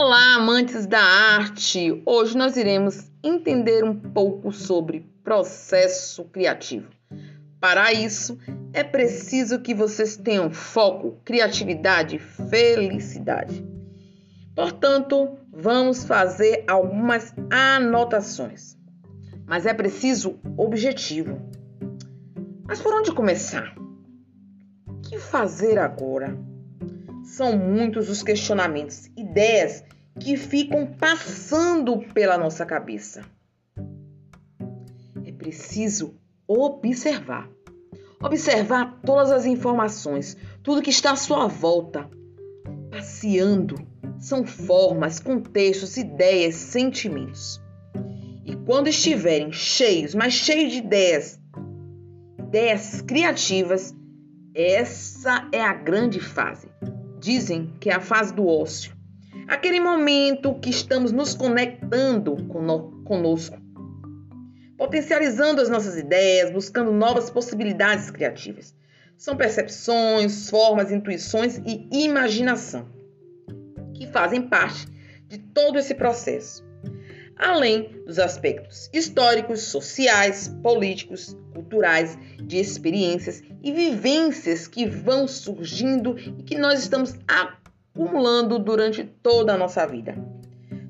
Olá, amantes da arte! Hoje nós iremos entender um pouco sobre processo criativo. Para isso, é preciso que vocês tenham foco, criatividade e felicidade. Portanto, vamos fazer algumas anotações. Mas é preciso objetivo. Mas por onde começar? O que fazer agora? São muitos os questionamentos, ideias que ficam passando pela nossa cabeça. É preciso observar. Observar todas as informações, tudo que está à sua volta. Passeando. São formas, contextos, ideias, sentimentos. E quando estiverem cheios, mas cheios de ideias, ideias criativas, essa é a grande fase. Dizem que é a fase do ócio. Aquele momento que estamos nos conectando conosco, potencializando as nossas ideias, buscando novas possibilidades criativas. São percepções, formas, intuições e imaginação que fazem parte de todo esse processo, além dos aspectos históricos, sociais, políticos, culturais, de experiências e vivências que vão surgindo e que nós estamos acumulando durante toda a nossa vida.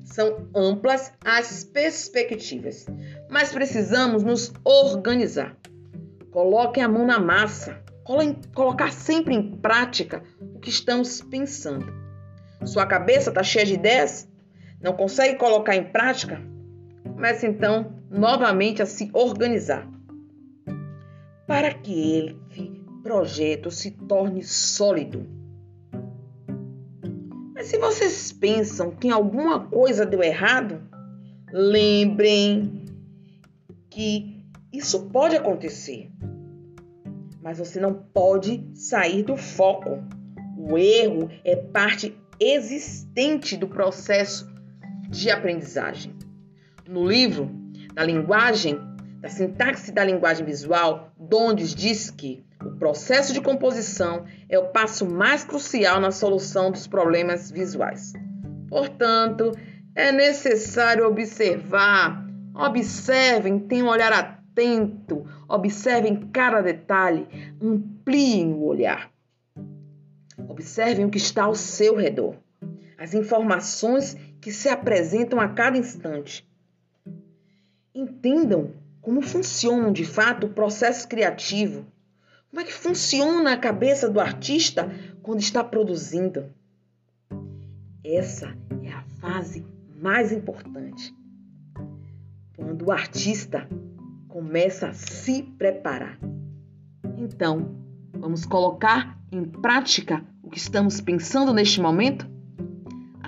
São amplas as perspectivas, mas precisamos nos organizar. Coloquem a mão na massa, colocar sempre em prática o que estamos pensando. Sua cabeça está cheia de ideias? Não consegue colocar em prática? Comece então novamente a se organizar para que esse projeto se torne sólido. Mas se vocês pensam que alguma coisa deu errado, lembrem que isso pode acontecer. Mas você não pode sair do foco. O erro é parte existente do processo de aprendizagem. No livro da linguagem da sintaxe da linguagem visual, Dondes diz que o processo de composição é o passo mais crucial na solução dos problemas visuais. Portanto, é necessário observar, observem, tenham um olhar atento, observem cada detalhe, ampliem o olhar. Observem o que está ao seu redor, as informações que se apresentam a cada instante. Entendam como funcionam de fato o processo criativo. Como é que funciona a cabeça do artista quando está produzindo? Essa é a fase mais importante. Quando o artista começa a se preparar. Então, vamos colocar em prática o que estamos pensando neste momento?